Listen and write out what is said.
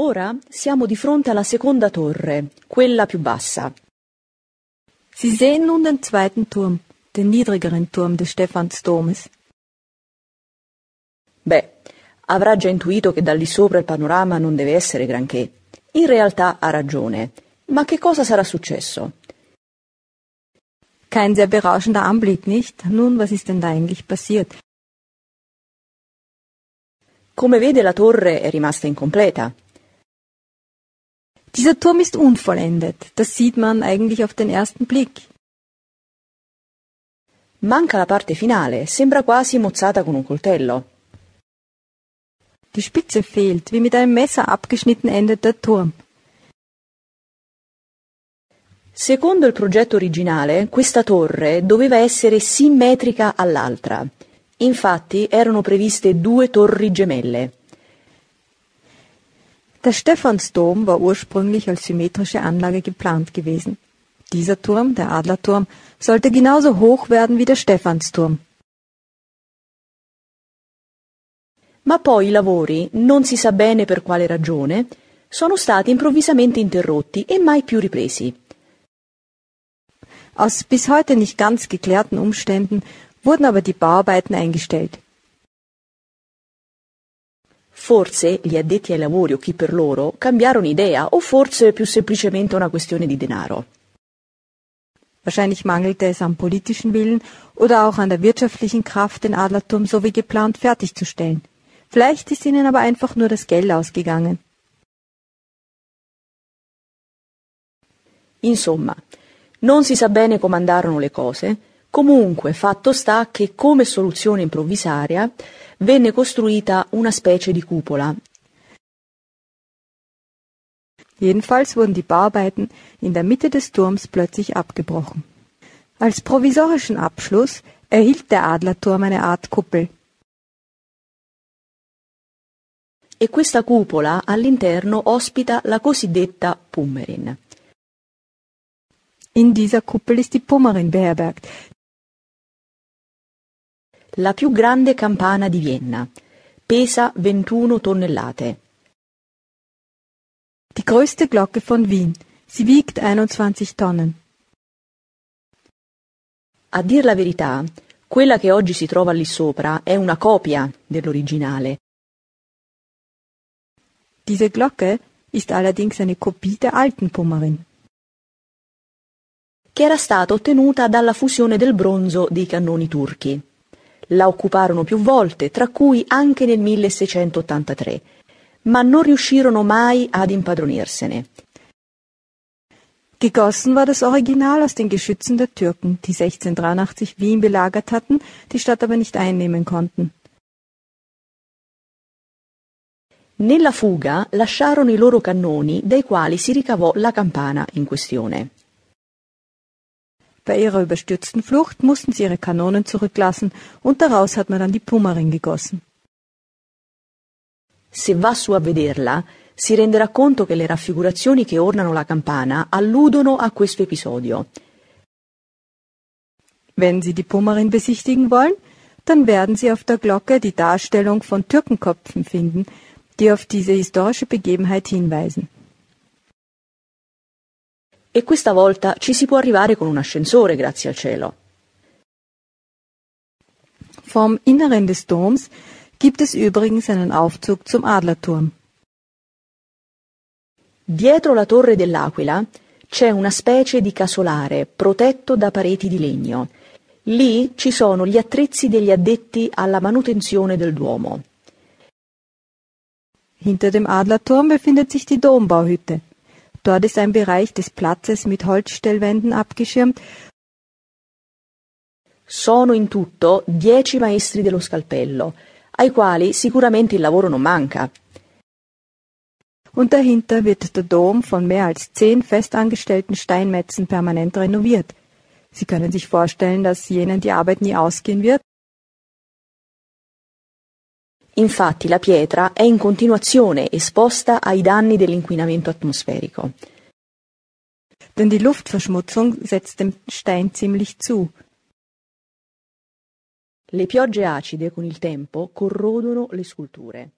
Ora siamo di fronte alla seconda torre, quella più bassa. Sie sehen nun den zweiten Turm, den niedrigeren Turm des Stephansdomes. Beh, avrà già intuito che da lì sopra il panorama non deve essere granché. In realtà ha ragione. Ma che cosa sarà successo? Kein sehr berauschender Anblick, nicht? Nun, was ist denn da eigentlich passiert? Come vede la torre è rimasta incompleta. Dieser Turm ist unvollendet. Das sieht man eigentlich auf den ersten Blick. Manca la parte finale, sembra quasi mozzata con un coltello. Die Spitze fehlt, wie mit einem Messer abgeschnitten endet der Turm. Secondo il progetto originale, questa torre doveva essere simmetrica all'altra. Infatti erano previste due torri gemelle. Der Stephansdom war ursprünglich als symmetrische Anlage geplant gewesen. Dieser Turm, der Adlerturm, sollte genauso hoch werden wie der Stephansturm. Ma poi i lavori, non si sa bene per quale ragione, sono stati improvvisamente interrotti e mai più ripresi. Aus bis heute nicht ganz geklärten Umständen wurden aber die Bauarbeiten eingestellt. Forse gli addetti ai lavori o chi per loro cambiarono idea o forse è più semplicemente una questione di denaro. Wahrscheinlich mangelte es am politischen Willen oder auch an der wirtschaftlichen Kraft, den Adlerturm so wie geplant fertigzustellen. Vielleicht ist ihnen aber einfach nur das Geld ausgegangen. Insomma, non si sa bene come andarono le cose, comunque fatto sta che come soluzione improvvisaria venne costruita una specie di cupola. Jedenfalls wurden die Bauarbeiten in der Mitte des Turms plötzlich abgebrochen. Als provisorischen Abschluss erhielt der Adlerturm eine Art Kuppel. E questa cupola all'interno ospita la cosiddetta Pummerin. In dieser Kuppel ist die Pummerin beherbergt, la più grande campana di Vienna. Pesa 21 tonnellate. Die größte Glocke von Wien. Sie wiegt 21 Tonnen. A dir la verità, quella che oggi si trova lì sopra è una copia dell'originale. Diese Glocke ist allerdings eine Kopie der alten Pummerin, che era stata ottenuta dalla fusione del bronzo dei cannoni turchi. La occuparono più volte, tra cui anche nel 1683, ma non riuscirono mai ad impadronirsene. Gegossen war das Original aus den Geschützen der Türken, die 1683 Wien belagert hatten, die Stadt aber nicht einnehmen konnten. Nella fuga lasciarono i loro cannoni dai quali si ricavò la campana in questione. Bei ihrer überstürzten Flucht mussten sie ihre Kanonen zurücklassen und daraus hat man dann die Pummerin gegossen. Se va su a vederla, si renderà conto che le raffigurazioni che ornano la campana alludono a questo episodio. Wenn Sie die Pummerin besichtigen wollen, dann werden Sie auf der Glocke die Darstellung von Türkenköpfen finden, die auf diese historische Begebenheit hinweisen. E questa volta ci si può arrivare con un ascensore, grazie al cielo. Vom Inneren des Doms gibt es übrigens einen Aufzug zum Adlerturm. Dietro la torre dell'Aquila c'è una specie di casolare protetto da pareti di legno. Lì ci sono gli attrezzi degli addetti alla manutenzione del Duomo. Hinter dem Adlerturm befindet sich die Dombauhütte. Dort ist ein Bereich des Platzes mit Holzstellwänden abgeschirmt. Sono in tutto dieci maestri dello scalpello, ai quali sicuramente il lavoro non manca. Und dahinter wird der Dom von mehr als zehn festangestellten Steinmetzen permanent renoviert. Sie können sich vorstellen, dass jenen die Arbeit nie ausgehen wird. Infatti la pietra è in continuazione esposta ai danni dell'inquinamento atmosferico. Denn die Luftverschmutzung setzt dem Stein ziemlich zu. Le piogge acide con il tempo corrodono le sculture.